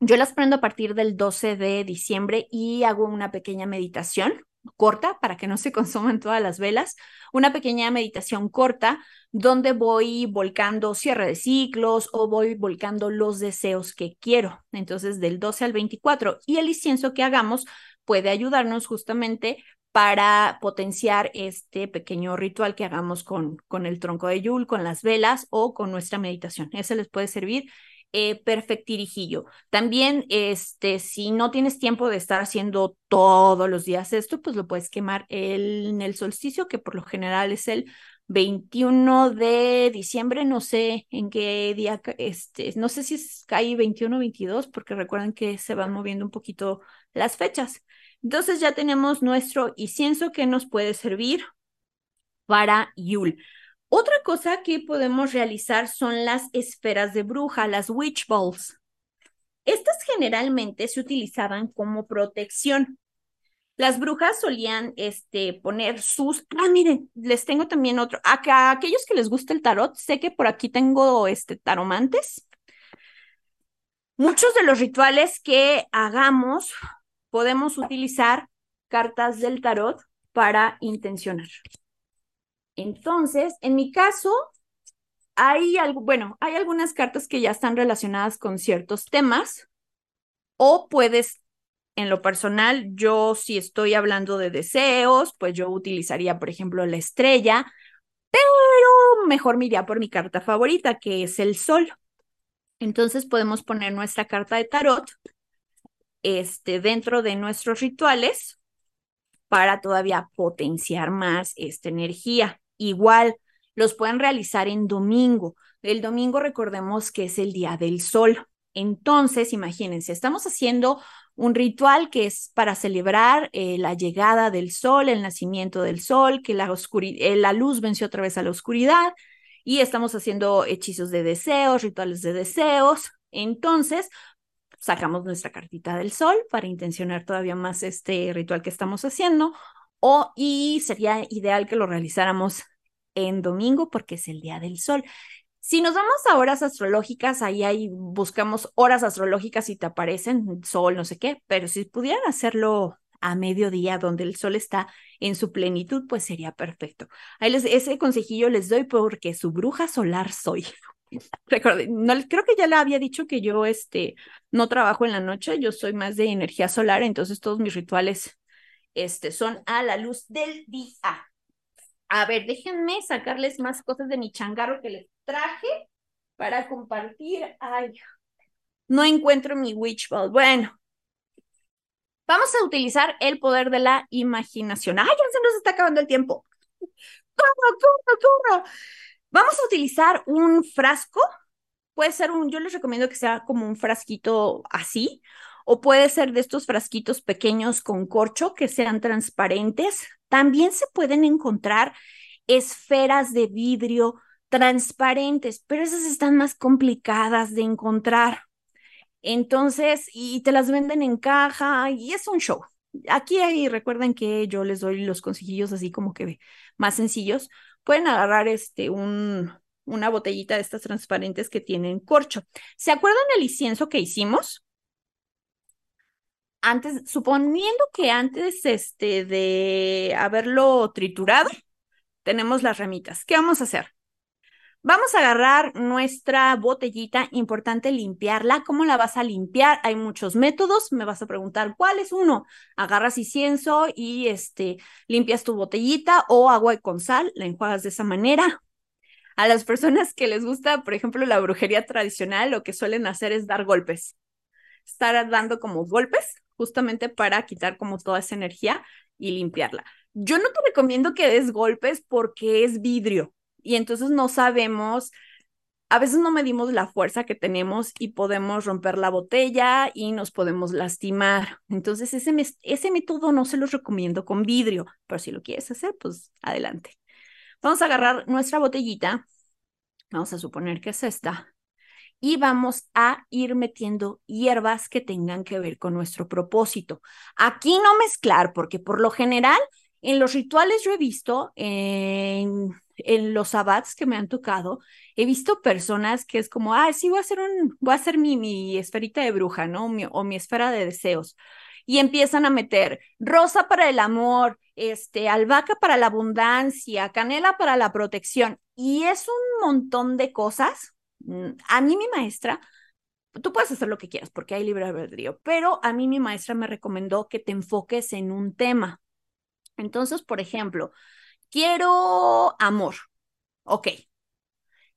Yo las prendo a partir del 12 de diciembre y hago una pequeña meditación corta para que no se consuman todas las velas, una pequeña meditación corta donde voy volcando cierre de ciclos o voy volcando los deseos que quiero. Entonces, del 12 al 24 y el incienso que hagamos puede ayudarnos justamente para potenciar este pequeño ritual que hagamos con, con el tronco de Yul, con las velas o con nuestra meditación. Ese les puede servir eh, perfectirijillo. También, este, si no tienes tiempo de estar haciendo todos los días esto, pues lo puedes quemar en el solsticio, que por lo general es el 21 de diciembre, no sé en qué día, este, no sé si es cae 21 o 22, porque recuerden que se van moviendo un poquito las fechas. Entonces ya tenemos nuestro incienso que nos puede servir para Yule. Otra cosa que podemos realizar son las esferas de bruja, las witch balls. Estas generalmente se utilizaban como protección. Las brujas solían este, poner sus... Ah, miren, les tengo también otro. A, aquellos que les gusta el tarot, sé que por aquí tengo este, taromantes. Muchos de los rituales que hagamos podemos utilizar cartas del tarot para intencionar. Entonces, en mi caso, hay algo, bueno, hay algunas cartas que ya están relacionadas con ciertos temas o puedes, en lo personal, yo si estoy hablando de deseos, pues yo utilizaría, por ejemplo, la estrella, pero mejor me por mi carta favorita, que es el sol. Entonces podemos poner nuestra carta de tarot este, dentro de nuestros rituales para todavía potenciar más esta energía. Igual, los pueden realizar en domingo. El domingo recordemos que es el día del sol. Entonces, imagínense, estamos haciendo un ritual que es para celebrar eh, la llegada del sol, el nacimiento del sol, que la, eh, la luz venció otra vez a la oscuridad y estamos haciendo hechizos de deseos, rituales de deseos. Entonces, sacamos nuestra cartita del sol para intencionar todavía más este ritual que estamos haciendo o y sería ideal que lo realizáramos en domingo porque es el día del sol. Si nos vamos a horas astrológicas, ahí, ahí buscamos horas astrológicas y te aparecen sol, no sé qué, pero si pudieran hacerlo a mediodía donde el sol está en su plenitud, pues sería perfecto. Ahí les, ese consejillo les doy porque su bruja solar soy. Creo que ya le había dicho que yo este, no trabajo en la noche, yo soy más de energía solar, entonces todos mis rituales este, son a la luz del día. A ver, déjenme sacarles más cosas de mi changarro que les traje para compartir. Ay, no encuentro mi witch ball. Bueno, vamos a utilizar el poder de la imaginación. Ay, se nos está acabando el tiempo. ¡Corro, corro, corro! Vamos a utilizar un frasco. Puede ser un, yo les recomiendo que sea como un frasquito así, o puede ser de estos frasquitos pequeños con corcho que sean transparentes. También se pueden encontrar esferas de vidrio transparentes, pero esas están más complicadas de encontrar. Entonces, y te las venden en caja y es un show. Aquí ahí recuerden que yo les doy los consejillos así como que más sencillos. Pueden agarrar este un una botellita de estas transparentes que tienen corcho. ¿Se acuerdan el incienso que hicimos? antes, suponiendo que antes este, de haberlo triturado, tenemos las ramitas. ¿Qué vamos a hacer? Vamos a agarrar nuestra botellita, importante limpiarla. ¿Cómo la vas a limpiar? Hay muchos métodos. Me vas a preguntar cuál es uno. Agarras incienso y este, limpias tu botellita o agua con sal, la enjuagas de esa manera. A las personas que les gusta, por ejemplo, la brujería tradicional, lo que suelen hacer es dar golpes. Estar dando como golpes justamente para quitar como toda esa energía y limpiarla. Yo no te recomiendo que des golpes porque es vidrio y entonces no sabemos, a veces no medimos la fuerza que tenemos y podemos romper la botella y nos podemos lastimar. Entonces ese, ese método no se los recomiendo con vidrio, pero si lo quieres hacer, pues adelante. Vamos a agarrar nuestra botellita, vamos a suponer que es esta, y vamos a ir metiendo hierbas que tengan que ver con nuestro propósito. Aquí no mezclar, porque por lo general en los rituales yo he visto, en, los sabbats que me han tocado, he visto personas que es como, ah, sí, voy a hacer, un, voy a hacer mi, mi esferita de bruja, ¿no? o mi esfera de deseos. Y empiezan a meter rosa para el amor, este, albahaca para la abundancia, canela para la protección. Y es un montón de cosas Mm, a mí mi maestra, tú puedes hacer lo que quieras porque hay libre albedrío, pero a mí mi maestra me recomendó que te enfoques en un tema. Entonces, por ejemplo, quiero amor. Ok.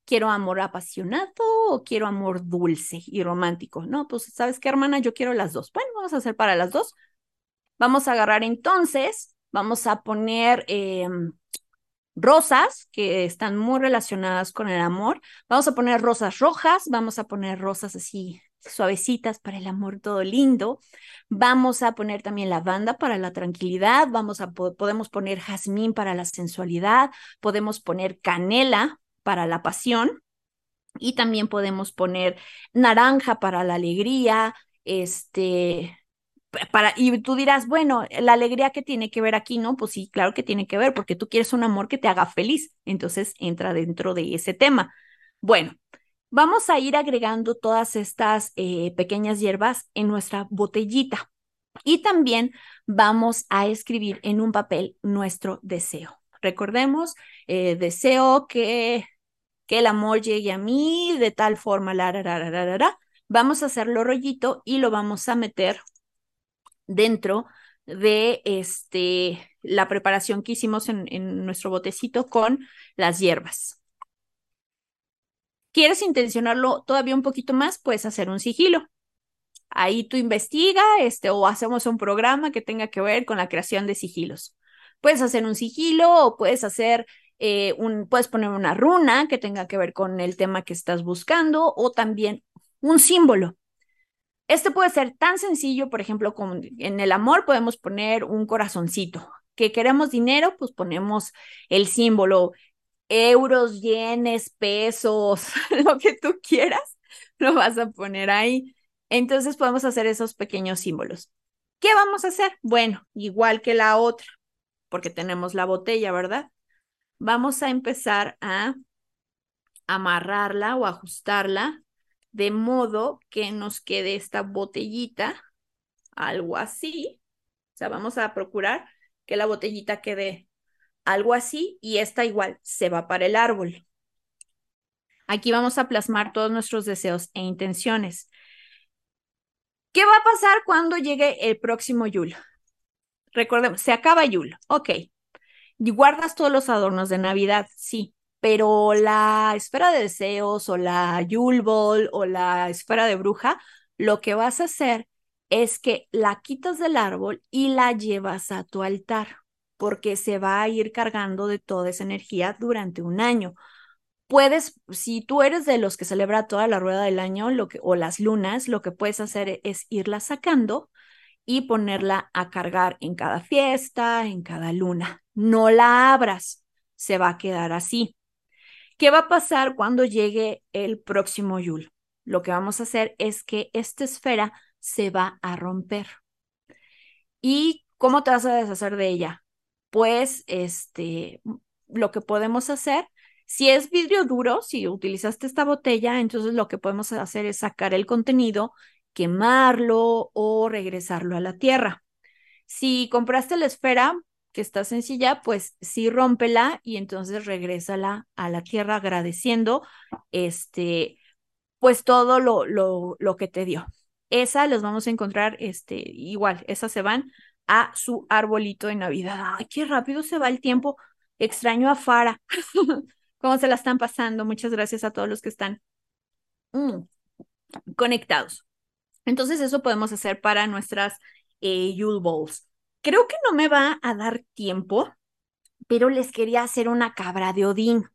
¿Quiero amor apasionado o quiero amor dulce y romántico? No, pues sabes qué, hermana, yo quiero las dos. Bueno, vamos a hacer para las dos. Vamos a agarrar entonces, vamos a poner em, rosas que están muy relacionadas con el amor. Vamos a poner rosas rojas, vamos a poner rosas así suavecitas para el amor todo lindo. Vamos a poner también lavanda para la tranquilidad, vamos a podemos poner jazmín para la sensualidad, podemos poner canela para la pasión y también podemos poner naranja para la alegría, este para, y tú dirás, bueno, la alegría que tiene que ver aquí, ¿no? Pues sí, claro que tiene que ver, porque tú quieres un amor que te haga feliz, entonces entra dentro de ese tema. Bueno, vamos a ir agregando todas estas eh, pequeñas hierbas en nuestra botellita y también vamos a escribir en un papel nuestro deseo. Recordemos, eh, deseo que, que el amor llegue a mí de tal forma, la, Vamos a hacerlo rollito y lo vamos a meter dentro de este, la preparación que hicimos en nuestro botecito con las hierbas. ¿Quieres intencionarlo todavía un poquito más? Puedes hacer un sigilo. Ahí tú investiga este, o hacemos un programa que tenga que ver con la creación de sigilos. Puedes hacer un sigilo o puedes hacer eh, un, puedes poner una runa que tenga que ver con el tema que estás buscando o también un símbolo. Este puede ser tan sencillo, por ejemplo, como en el amor podemos poner un corazoncito. Que queremos dinero, pues ponemos el símbolo, euros, yenes, pesos, lo que tú quieras, lo vas a poner ahí. Entonces podemos hacer esos pequeños símbolos. ¿Qué vamos a hacer? Bueno, igual que la otra, porque tenemos la botella, ¿verdad? Vamos a empezar a amarrarla o ajustarla de modo que nos quede esta botellita, algo así. O sea, vamos a procurar que la botellita quede algo así y esta igual se va para el árbol. Aquí vamos a plasmar todos nuestros deseos e intenciones. ¿Qué va a pasar cuando llegue el próximo Yul? Recordemos, se acaba Yul, ok. Guardas todos los adornos de Navidad, sí, pero la esfera de deseos o la Yule Ball o la esfera de bruja, lo que vas a hacer es que la quitas del árbol y la llevas a tu altar, porque se va a ir cargando de toda esa energía durante un año. Puedes, si tú eres de los que celebra toda la rueda del año lo que, o las lunas, lo que puedes hacer es irla sacando y ponerla a cargar en cada fiesta, en cada luna. No la abras, se va a quedar así. ¿Qué va a pasar cuando llegue el próximo Yul? Lo que vamos a hacer es que esta esfera se va a romper. ¿Y cómo te vas a deshacer de ella? Pues este, lo que podemos hacer, si es vidrio duro, si utilizaste esta botella, entonces lo que podemos hacer es sacar el contenido, quemarlo o regresarlo a la tierra. Si compraste la esfera, que está sencilla, pues sí rómpela y entonces regrésala a la tierra agradeciendo este pues todo lo, lo, lo que te dio. Esa los vamos a encontrar este igual, esas se van a su arbolito de Navidad. Ay, qué rápido se va el tiempo. Extraño a Fara. ¿Cómo se la están pasando? Muchas gracias a todos los que están mm, conectados. Entonces, eso podemos hacer para nuestras eh, Yule Balls. Creo que no me va a dar tiempo, pero les quería hacer una cabra de Odín.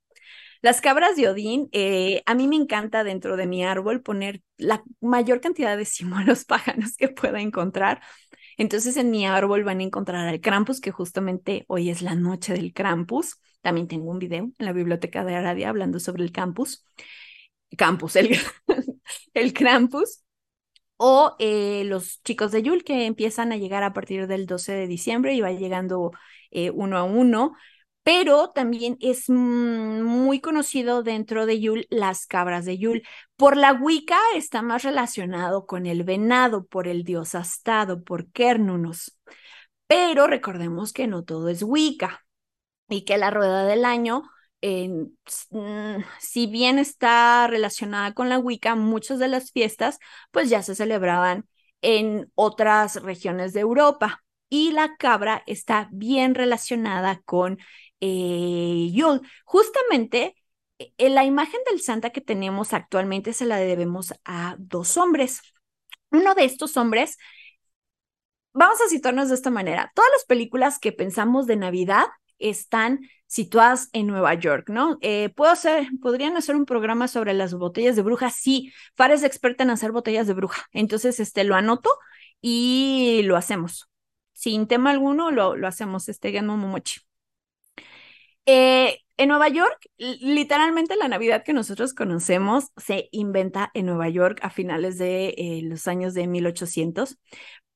Las cabras de Odín, eh, a mí me encanta dentro de mi árbol poner la mayor cantidad de símbolos paganos que pueda encontrar. Entonces en mi árbol van a encontrar al Krampus, que justamente hoy es la noche del Krampus. También tengo un video en la biblioteca de Aradia hablando sobre el campus. Campus, el, el Krampus o eh, los chicos de Yul que empiezan a llegar a partir del 12 de diciembre y va llegando eh, uno a uno, pero también es muy conocido dentro de Yul las cabras de Yul. Por la Wicca está más relacionado con el venado, por el dios astado, por Kernunos. Pero recordemos que no todo es Wicca y que la rueda del año Mm, si bien está relacionada con la Wicca, muchas de las fiestas pues ya se celebraban en otras regiones de Europa y la cabra está bien relacionada con eh. Justamente en eh, la imagen del Santa que tenemos actualmente se la debemos a dos hombres. Uno de estos hombres, vamos a situarnos de esta manera, todas las películas que pensamos de Navidad están situadas en Nueva York, ¿no? Eh, ¿Puedo hacer, podrían hacer un programa sobre las botellas de bruja? Sí, Fara es experta en hacer botellas de bruja, entonces este, lo anoto y lo hacemos. Sin tema alguno, lo, lo hacemos, este, Gano Momochi. Eh, en Nueva York, literalmente la Navidad que nosotros conocemos se inventa en Nueva York a finales de eh, los años de 1800,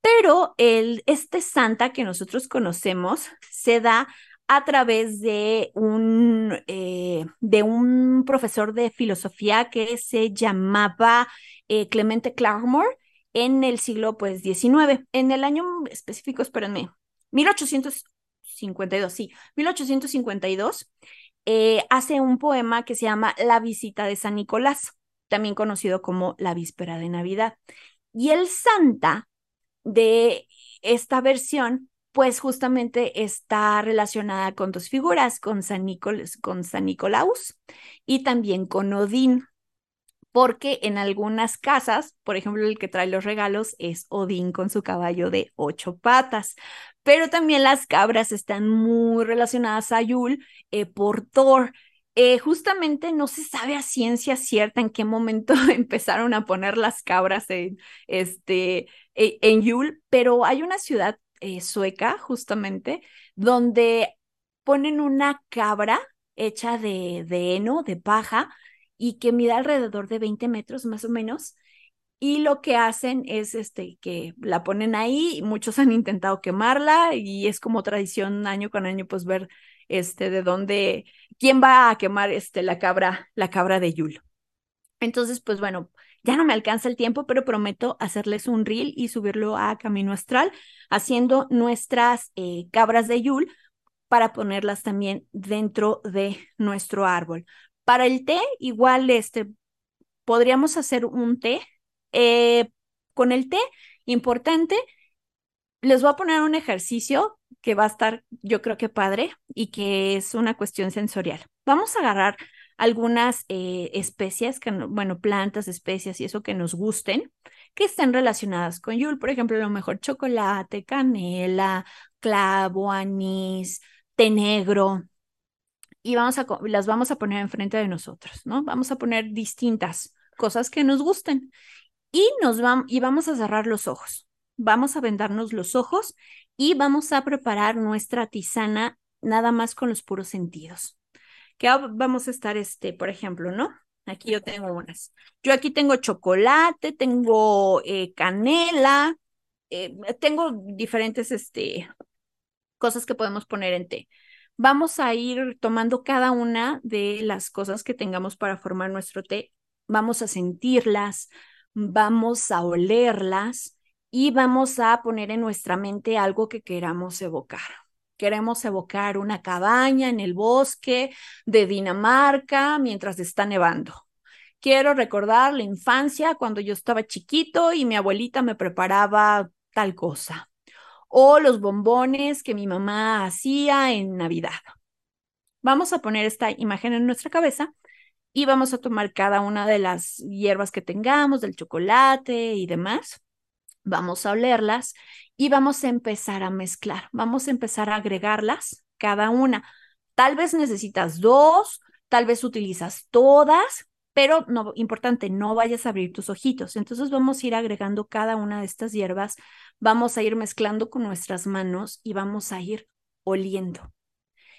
pero el, este Santa que nosotros conocemos se da a través de un, eh, de un profesor de filosofía que se llamaba Clemente Claremore en el siglo pues 19. En el año específico, espérenme, 1852, sí, 1852, eh, hace un poema que se llama La visita de San Nicolás, también conocido como La víspera de Navidad. Y el Santa de esta versión pues justamente está relacionada con dos figuras, con San, con San Nicolaus y también con Odín, porque en algunas casas, por ejemplo, el que trae los regalos es Odín con su caballo de ocho patas, pero también las cabras están muy relacionadas a Yul eh, por Thor. Eh, justamente no se sabe a ciencia cierta en qué momento empezaron a poner las cabras en, este, e, en Yul, pero hay una ciudad eh, sueca, justamente, donde ponen una cabra hecha de, de heno, de paja, y que mide alrededor de 20 metros más o menos. Y lo que hacen es este, que la ponen ahí, muchos han intentado quemarla y es como tradición año con año pues ver este, de dónde, quién va a quemar este, la cabra, la cabra de Yul. Entonces, pues bueno, ya no me alcanza el tiempo, pero prometo hacerles un reel y subirlo a Camino Astral, haciendo nuestras eh, cabras de Yul para ponerlas también dentro de nuestro árbol. Para el té, igual este, podríamos hacer un té. Eh, con el té, importante, les voy a poner un ejercicio que va a estar, yo creo que padre, y que es una cuestión sensorial. Vamos a agarrar algunas eh, especies, bueno, plantas, especias y eso que nos gusten, que estén relacionadas con Yul. Por ejemplo, a lo mejor chocolate, canela, clavo, anís, té negro. Y vamos a, las vamos a poner enfrente de nosotros, ¿no? Vamos a poner distintas cosas que nos gusten. Y, nos vamos, y vamos a cerrar los ojos. Vamos a vendarnos los ojos y vamos a preparar nuestra tisana nada más con los puros sentidos que vamos a estar, este, por ejemplo, ¿no? Aquí yo tengo unas. Yo aquí tengo chocolate, tengo eh, canela, eh, tengo diferentes, este, cosas que podemos poner en té. Vamos a ir tomando cada una de las cosas que tengamos para formar nuestro té. Vamos a sentirlas, vamos a olerlas y vamos a poner en nuestra mente algo que queramos evocar. Queremos evocar una cabaña en el bosque de Dinamarca mientras está nevando. Quiero recordar la infancia cuando yo estaba chiquito y mi abuelita me preparaba tal cosa. O los bombones que mi mamá hacía en Navidad. Vamos a poner esta imagen en nuestra cabeza y vamos a tomar cada una de las hierbas que tengamos, del chocolate y demás. Vamos a olerlas y vamos a empezar a mezclar, vamos a empezar a agregarlas cada una. Tal vez necesitas dos, tal vez utilizas todas, pero no importante, no vayas a abrir tus ojitos. Entonces vamos a ir agregando cada una de estas hierbas, vamos a ir mezclando con nuestras manos y vamos a ir oliendo.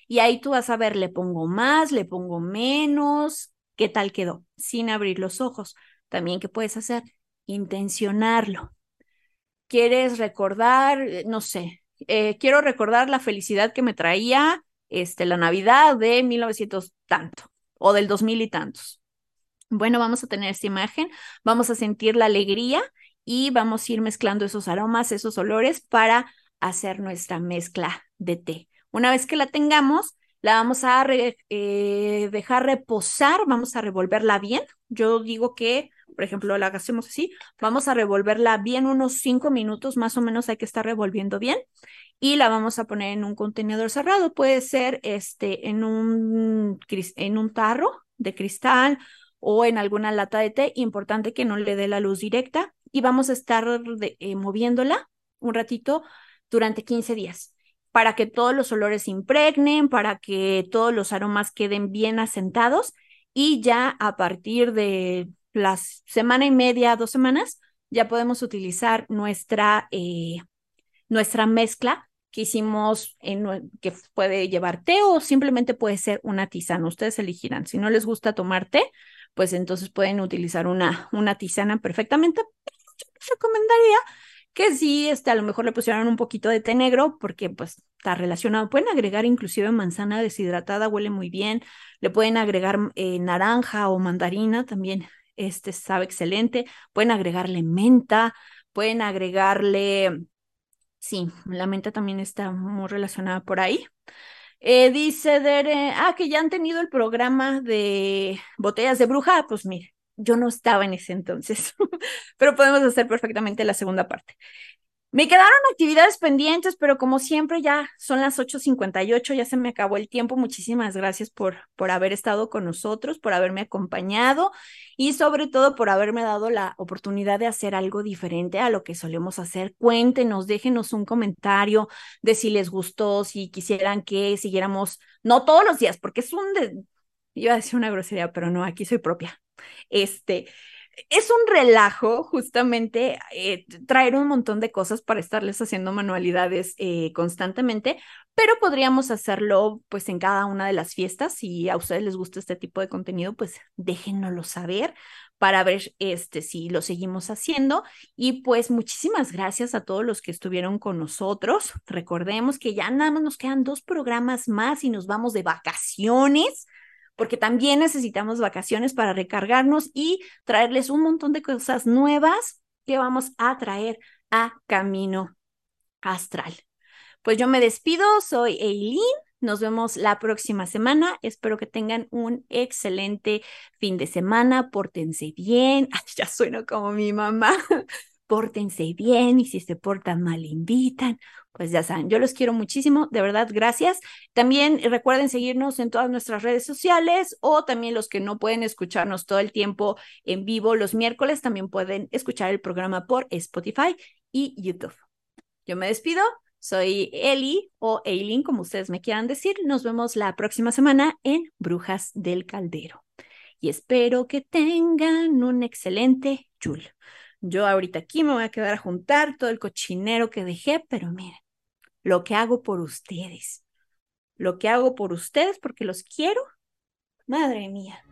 Y ahí tú vas a ver, le pongo más, le pongo menos, qué tal quedó, sin abrir los ojos. También, ¿qué puedes hacer? Intencionarlo quieres recordar, eh, no sé, eh, quiero recordar la felicidad que me traía este, la Navidad de 1900 tanto o del 2000 y tantos. Bueno, vamos a tener esta imagen, vamos a sentir la alegría y vamos a ir mezclando esos aromas, esos olores para hacer nuestra mezcla de té. Una vez que la tengamos, la vamos a eh, dejar reposar, vamos a revolverla bien. Yo digo que por ejemplo, la hacemos así, vamos a revolverla bien unos cinco minutos, más o menos hay que estar revolviendo bien y la vamos a poner en un contenedor cerrado, puede ser este en un, en un tarro de cristal o en alguna lata de té, importante que no le dé la luz directa y vamos a estar eh, moviéndola un ratito durante 15 días. Para que todos los olores impregnen, para que todos los aromas queden bien asentados y ya a partir de las semana y media, dos semanas, ya podemos utilizar nuestra, eh, nuestra mezcla que hicimos, que puede llevar té o simplemente puede ser una tisana. Ustedes elegirán. Si no les gusta tomar té, pues entonces pueden utilizar una, una tisana perfectamente. Yo les recomendaría que sí, este, a lo mejor le pusieran un poquito de té negro porque pues está relacionado. Pueden agregar inclusive manzana deshidratada, huele muy bien. Le pueden agregar eh, naranja o mandarina, también este sabe excelente. Pueden agregarle menta, pueden agregarle, sí, la menta también está muy relacionada por ahí. Eh, dice Dere, ah, que ya han tenido el programa de botellas de bruja. Pues mire, yo no estaba en ese entonces, pero podemos hacer perfectamente la segunda parte. Me quedaron actividades pendientes, pero como siempre ya son las 8.58, ya se me acabó el tiempo. Muchísimas gracias por, por haber estado con nosotros, por haberme acompañado y sobre todo por haberme dado la oportunidad de hacer algo diferente a lo que solemos hacer. Cuéntenos, déjenos un comentario de si les gustó, si quisieran que siguiéramos, no todos los días, porque es un, iba a decir una grosería, pero no, aquí soy propia. Este, es un relajo justamente eh, traer un montón de cosas para estarles haciendo manualidades eh, constantemente, pero podríamos hacerlo pues en cada una de las fiestas. Si a ustedes les gusta este tipo de contenido, pues déjenoslo saber para ver este si lo seguimos haciendo y pues muchísimas gracias a todos los que estuvieron con nosotros. Recordemos que ya nada más nos quedan dos programas más y nos vamos de vacaciones porque también necesitamos vacaciones para recargarnos y traerles un montón de cosas nuevas que vamos a traer a Camino Astral. Pues yo me despido, soy Eileen. Nos vemos la próxima semana. Espero que tengan un excelente fin de semana. Pórtense bien. ya sueno como mi mamá pórtense bien y si se portan mal, invitan. Pues ya saben, yo los quiero muchísimo, de verdad, gracias. También recuerden seguirnos en todas nuestras redes sociales o también los que no pueden escucharnos todo el tiempo en vivo los miércoles, también pueden escuchar el programa por Spotify y YouTube. Yo me despido, soy Eli o Eileen, como ustedes me quieran decir. Nos vemos la próxima semana en Brujas del Caldero. Y espero que tengan un excelente Yul. Yo ahorita aquí me voy a quedar a juntar todo el cochinero que dejé, pero miren, lo que hago por ustedes, lo que hago por ustedes porque los quiero, madre mía.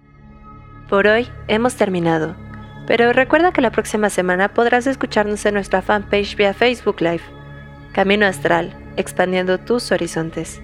Por hoy hemos terminado, pero recuerda que la próxima semana podrás escucharnos en nuestra fanpage vía Facebook Live, Camino Astral, expandiendo tus horizontes.